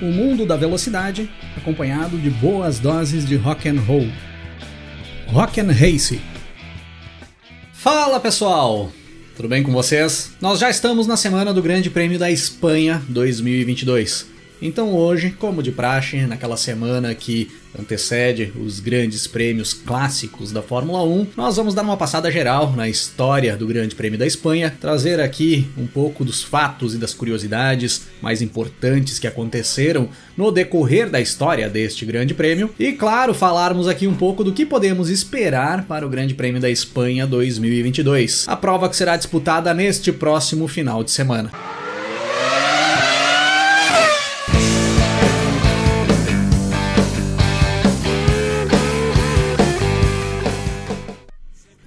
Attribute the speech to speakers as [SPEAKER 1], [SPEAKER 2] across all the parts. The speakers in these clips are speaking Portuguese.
[SPEAKER 1] O mundo da velocidade, acompanhado de boas doses de rock and roll. Rock and Race. Fala pessoal, tudo bem com vocês? Nós já estamos na semana do Grande Prêmio da Espanha 2022. Então hoje, como de praxe, naquela semana que antecede os grandes prêmios clássicos da Fórmula 1, nós vamos dar uma passada geral na história do Grande Prêmio da Espanha, trazer aqui um pouco dos fatos e das curiosidades mais importantes que aconteceram no decorrer da história deste Grande Prêmio e, claro, falarmos aqui um pouco do que podemos esperar para o Grande Prêmio da Espanha 2022, a prova que será disputada neste próximo final de semana.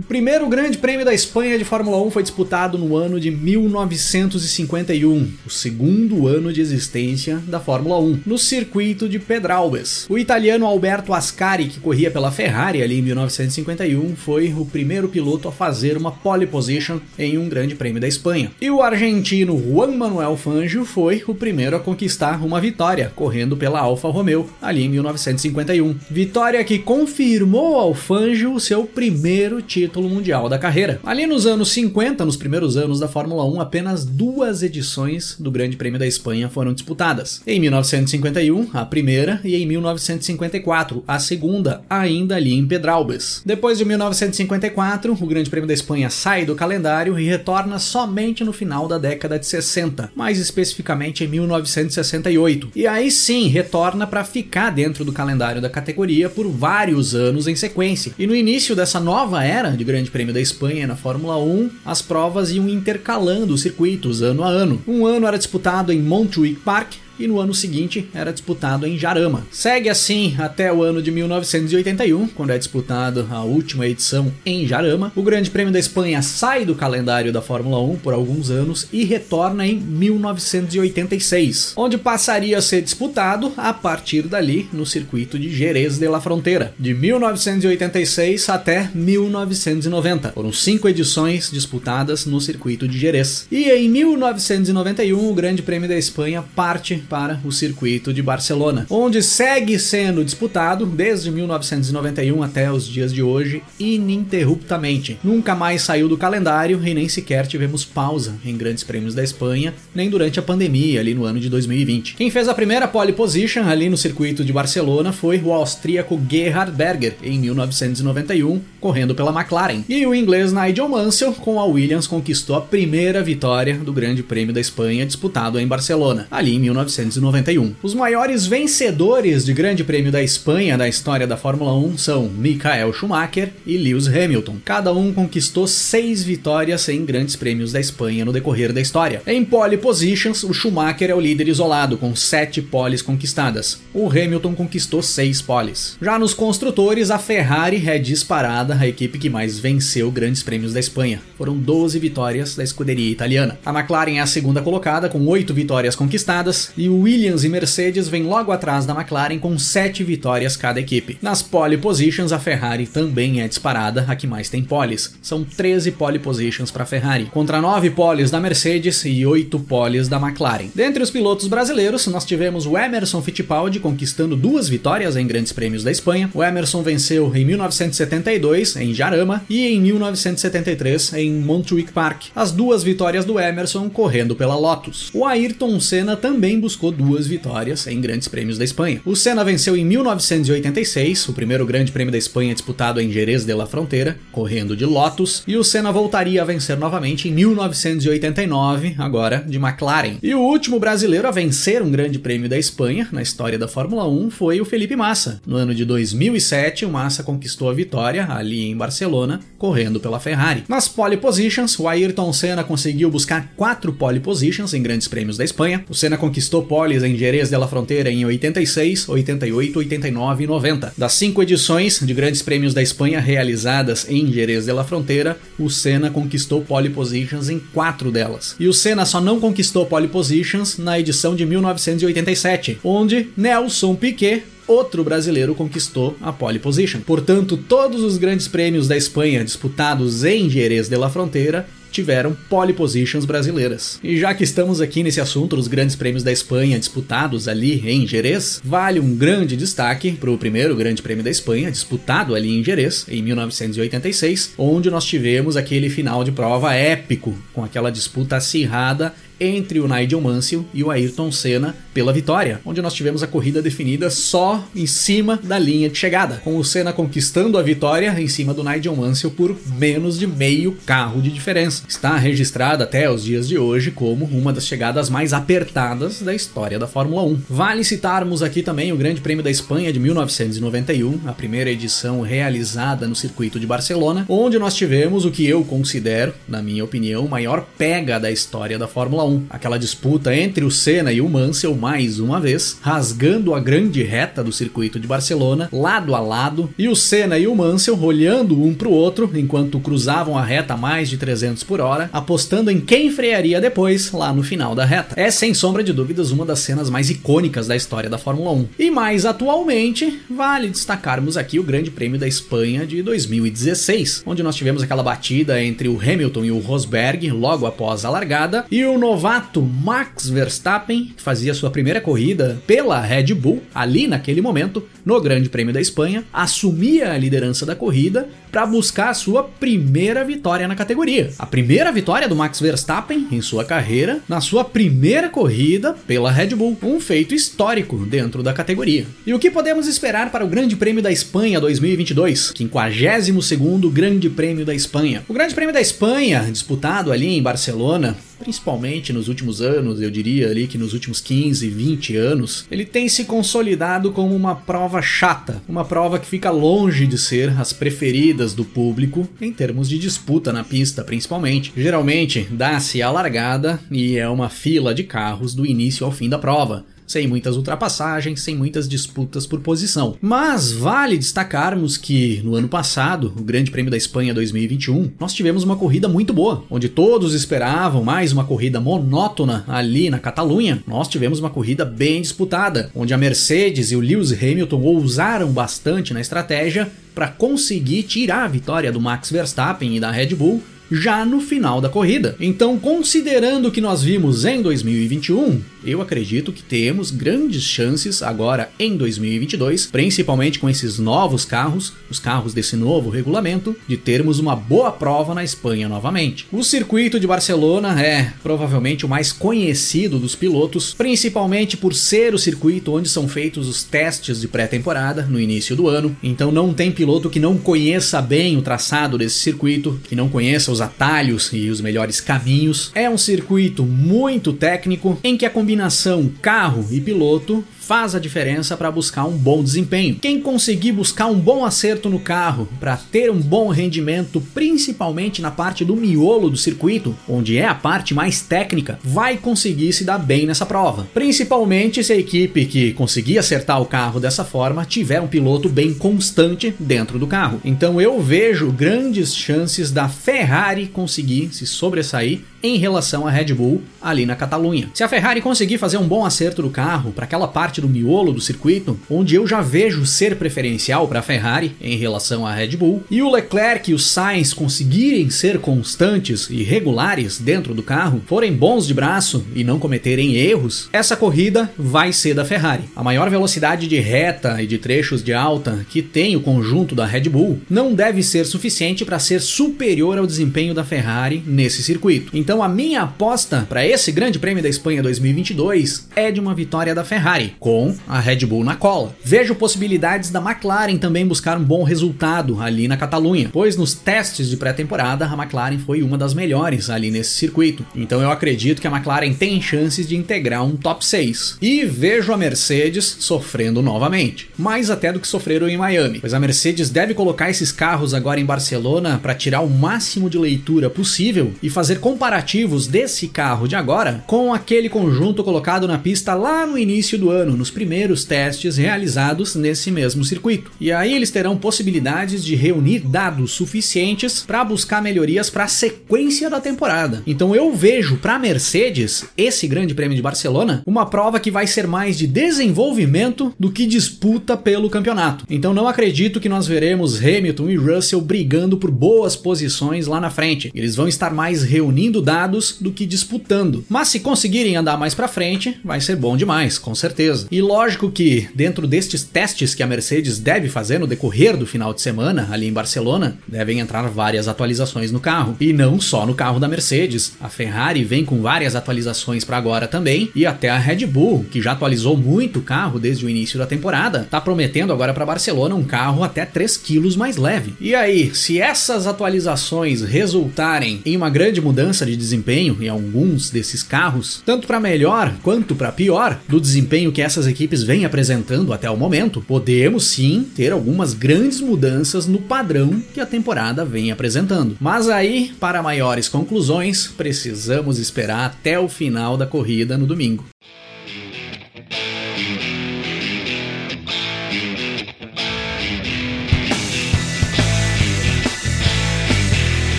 [SPEAKER 1] Primeiro Grande Prêmio da Espanha de Fórmula 1 foi disputado no ano de 1951, o segundo ano de existência da Fórmula 1, no circuito de Pedralbes. O italiano Alberto Ascari, que corria pela Ferrari ali em 1951, foi o primeiro piloto a fazer uma pole position em um Grande Prêmio da Espanha. E o argentino Juan Manuel Fangio foi o primeiro a conquistar uma vitória, correndo pela Alfa Romeo ali em 1951. Vitória que confirmou ao Fangio seu primeiro título título mundial da carreira. Ali nos anos 50, nos primeiros anos da Fórmula 1, apenas duas edições do Grande Prêmio da Espanha foram disputadas. Em 1951, a primeira, e em 1954, a segunda, ainda ali em Pedralbes. Depois de 1954, o Grande Prêmio da Espanha sai do calendário e retorna somente no final da década de 60, mais especificamente em 1968. E aí sim, retorna para ficar dentro do calendário da categoria por vários anos em sequência. E no início dessa nova era de Grande Prêmio da Espanha na Fórmula 1, as provas iam intercalando os circuitos ano a ano. Um ano era disputado em Montjuic Park, e no ano seguinte era disputado em Jarama. Segue assim até o ano de 1981, quando é disputado a última edição em Jarama. O Grande Prêmio da Espanha sai do calendário da Fórmula 1 por alguns anos e retorna em 1986, onde passaria a ser disputado a partir dali no circuito de Jerez de la Frontera, de 1986 até 1990. Foram cinco edições disputadas no circuito de Jerez. E em 1991 o Grande Prêmio da Espanha parte para o circuito de Barcelona, onde segue sendo disputado desde 1991 até os dias de hoje ininterruptamente. Nunca mais saiu do calendário e nem sequer tivemos pausa em grandes prêmios da Espanha, nem durante a pandemia ali no ano de 2020. Quem fez a primeira pole position ali no circuito de Barcelona foi o austríaco Gerhard Berger em 1991, correndo pela McLaren. E o inglês Nigel Mansell com a Williams conquistou a primeira vitória do Grande Prêmio da Espanha disputado em Barcelona, ali em 1991. 1991. Os maiores vencedores de Grande Prêmio da Espanha da história da Fórmula 1 são Michael Schumacher e Lewis Hamilton. Cada um conquistou seis vitórias em Grandes Prêmios da Espanha no decorrer da história. Em pole positions, o Schumacher é o líder isolado, com sete poles conquistadas. O Hamilton conquistou seis poles. Já nos construtores, a Ferrari é disparada a equipe que mais venceu Grandes Prêmios da Espanha. Foram 12 vitórias da escuderia italiana. A McLaren é a segunda colocada, com oito vitórias conquistadas, e Williams e Mercedes vêm logo atrás da McLaren com 7 vitórias cada equipe. Nas pole positions, a Ferrari também é disparada, a que mais tem poles. São 13 pole positions para a Ferrari, contra 9 poles da Mercedes e 8 poles da McLaren. Dentre os pilotos brasileiros, nós tivemos o Emerson Fittipaldi conquistando duas vitórias em grandes prêmios da Espanha. O Emerson venceu em 1972 em Jarama e em 1973 em Montjuic Park. As duas vitórias do Emerson correndo pela Lotus. O Ayrton Senna também buscou buscou duas vitórias em grandes prêmios da Espanha. O Senna venceu em 1986, o primeiro grande prêmio da Espanha disputado em Jerez de la Frontera, correndo de Lotus, e o Senna voltaria a vencer novamente em 1989, agora de McLaren. E o último brasileiro a vencer um grande prêmio da Espanha na história da Fórmula 1 foi o Felipe Massa. No ano de 2007, o Massa conquistou a vitória ali em Barcelona, correndo pela Ferrari. Nas pole positions, o Ayrton Senna conseguiu buscar quatro pole positions em grandes prêmios da Espanha. O Senna conquistou poles em Jerez de la Fronteira em 86, 88, 89 e 90. Das cinco edições de grandes prêmios da Espanha realizadas em Jerez de la Fronteira, o Senna conquistou pole positions em quatro delas. E o Senna só não conquistou pole positions na edição de 1987, onde Nelson Piquet outro brasileiro conquistou a pole position. Portanto, todos os grandes prêmios da Espanha disputados em Jerez de la Fronteira tiveram pole positions brasileiras. E já que estamos aqui nesse assunto dos grandes prêmios da Espanha disputados ali em Jerez, vale um grande destaque para o primeiro grande prêmio da Espanha disputado ali em Jerez em 1986, onde nós tivemos aquele final de prova épico com aquela disputa acirrada entre o Nigel Mansell e o Ayrton Senna pela vitória, onde nós tivemos a corrida definida só em cima da linha de chegada, com o Senna conquistando a vitória em cima do Nigel Mansell por menos de meio carro de diferença. Está registrada até os dias de hoje como uma das chegadas mais apertadas da história da Fórmula 1. Vale citarmos aqui também o Grande Prêmio da Espanha de 1991, a primeira edição realizada no circuito de Barcelona, onde nós tivemos o que eu considero, na minha opinião, o maior pega da história da Fórmula 1. Aquela disputa entre o Senna e o Mansell mais uma vez, rasgando a grande reta do circuito de Barcelona, lado a lado, e o Senna e o Mansell olhando um para o outro enquanto cruzavam a reta a mais de 300 por hora, apostando em quem frearia depois lá no final da reta. É sem sombra de dúvidas uma das cenas mais icônicas da história da Fórmula 1. E mais atualmente, vale destacarmos aqui o Grande Prêmio da Espanha de 2016, onde nós tivemos aquela batida entre o Hamilton e o Rosberg logo após a largada, e o novato Max Verstappen, que fazia sua primeira corrida pela Red Bull, ali naquele momento, no Grande Prêmio da Espanha, assumia a liderança da corrida para buscar a sua primeira vitória na categoria. A primeira vitória do Max Verstappen em sua carreira, na sua primeira corrida pela Red Bull, um feito histórico dentro da categoria. E o que podemos esperar para o Grande Prêmio da Espanha 2022, 52º Grande Prêmio da Espanha? O Grande Prêmio da Espanha, disputado ali em Barcelona, principalmente nos últimos anos, eu diria ali que nos últimos 15, 20 anos, ele tem se consolidado como uma prova chata, uma prova que fica longe de ser as preferidas do público em termos de disputa na pista, principalmente. Geralmente dá-se a largada e é uma fila de carros do início ao fim da prova sem muitas ultrapassagens, sem muitas disputas por posição. Mas vale destacarmos que no ano passado, o Grande Prêmio da Espanha 2021, nós tivemos uma corrida muito boa, onde todos esperavam mais uma corrida monótona ali na Catalunha. Nós tivemos uma corrida bem disputada, onde a Mercedes e o Lewis Hamilton ousaram bastante na estratégia para conseguir tirar a vitória do Max Verstappen e da Red Bull já no final da corrida. Então, considerando o que nós vimos em 2021, eu acredito que temos grandes chances agora em 2022, principalmente com esses novos carros, os carros desse novo regulamento, de termos uma boa prova na Espanha novamente. O circuito de Barcelona é provavelmente o mais conhecido dos pilotos, principalmente por ser o circuito onde são feitos os testes de pré-temporada no início do ano. Então não tem piloto que não conheça bem o traçado desse circuito, que não conheça os atalhos e os melhores caminhos. É um circuito muito técnico em que a combinação carro e piloto faz a diferença para buscar um bom desempenho. Quem conseguir buscar um bom acerto no carro para ter um bom rendimento, principalmente na parte do miolo do circuito, onde é a parte mais técnica, vai conseguir se dar bem nessa prova. Principalmente se a equipe que conseguir acertar o carro dessa forma tiver um piloto bem constante dentro do carro. Então eu vejo grandes chances da Ferrari conseguir se sobressair em relação à Red Bull ali na Catalunha. Se a Ferrari conseguir fazer um bom acerto do carro para aquela parte do miolo do circuito, onde eu já vejo ser preferencial para a Ferrari em relação à Red Bull, e o Leclerc e o Sainz conseguirem ser constantes e regulares dentro do carro, forem bons de braço e não cometerem erros, essa corrida vai ser da Ferrari. A maior velocidade de reta e de trechos de alta que tem o conjunto da Red Bull não deve ser suficiente para ser superior ao desempenho da Ferrari nesse circuito. Então a minha aposta para esse Grande Prêmio da Espanha 2022 é de uma vitória da Ferrari, com a Red Bull na cola. Vejo possibilidades da McLaren também buscar um bom resultado ali na Catalunha, pois nos testes de pré-temporada a McLaren foi uma das melhores ali nesse circuito. Então eu acredito que a McLaren tem chances de integrar um top 6. E vejo a Mercedes sofrendo novamente, mais até do que sofreram em Miami, pois a Mercedes deve colocar esses carros agora em Barcelona para tirar o máximo de leitura possível e fazer comparativos desse carro de agora com aquele conjunto colocado na pista lá no início do ano, nos primeiros testes realizados nesse mesmo circuito. E aí eles terão possibilidades de reunir dados suficientes para buscar melhorias para a sequência da temporada. Então eu vejo para Mercedes esse Grande Prêmio de Barcelona uma prova que vai ser mais de desenvolvimento do que disputa pelo campeonato. Então não acredito que nós veremos Hamilton e Russell brigando por boas posições lá na frente. Eles vão estar mais reunindo dados do que disputando. Mas se conseguirem andar mais para frente, vai ser bom demais, com certeza. E lógico que dentro destes testes que a Mercedes deve fazer no decorrer do final de semana ali em Barcelona, devem entrar várias atualizações no carro. E não só no carro da Mercedes. A Ferrari vem com várias atualizações para agora também, e até a Red Bull, que já atualizou muito o carro desde o início da temporada, tá prometendo agora para Barcelona um carro até 3 quilos mais leve. E aí, se essas atualizações resultarem em uma grande mudança de desempenho em alguns desses carros, tanto para melhor quanto para pior do desempenho que essas equipes vêm apresentando até o momento, podemos sim ter algumas grandes mudanças no padrão que a temporada vem apresentando. Mas aí, para maiores conclusões, precisamos esperar até o final da corrida no domingo.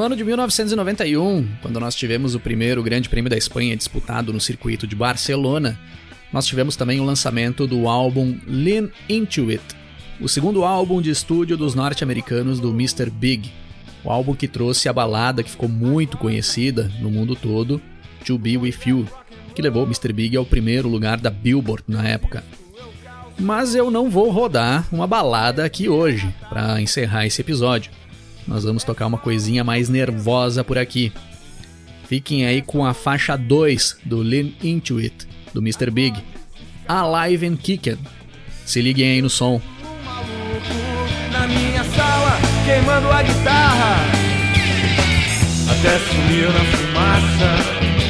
[SPEAKER 1] No ano de 1991, quando nós tivemos o primeiro Grande Prêmio da Espanha disputado no circuito de Barcelona, nós tivemos também o lançamento do álbum Lean Into It, o segundo álbum de estúdio dos norte-americanos do Mr. Big, o álbum que trouxe a balada que ficou muito conhecida no mundo todo, To Be With You, que levou Mr. Big ao primeiro lugar da Billboard na época. Mas eu não vou rodar uma balada aqui hoje para encerrar esse episódio nós vamos tocar uma coisinha mais nervosa por aqui. Fiquem aí com a faixa 2 do Lean Into It, do Mr. Big. Alive and Kickin'. Se liguem aí no som.
[SPEAKER 2] na minha sala, queimando a guitarra, até sumiu na fumaça.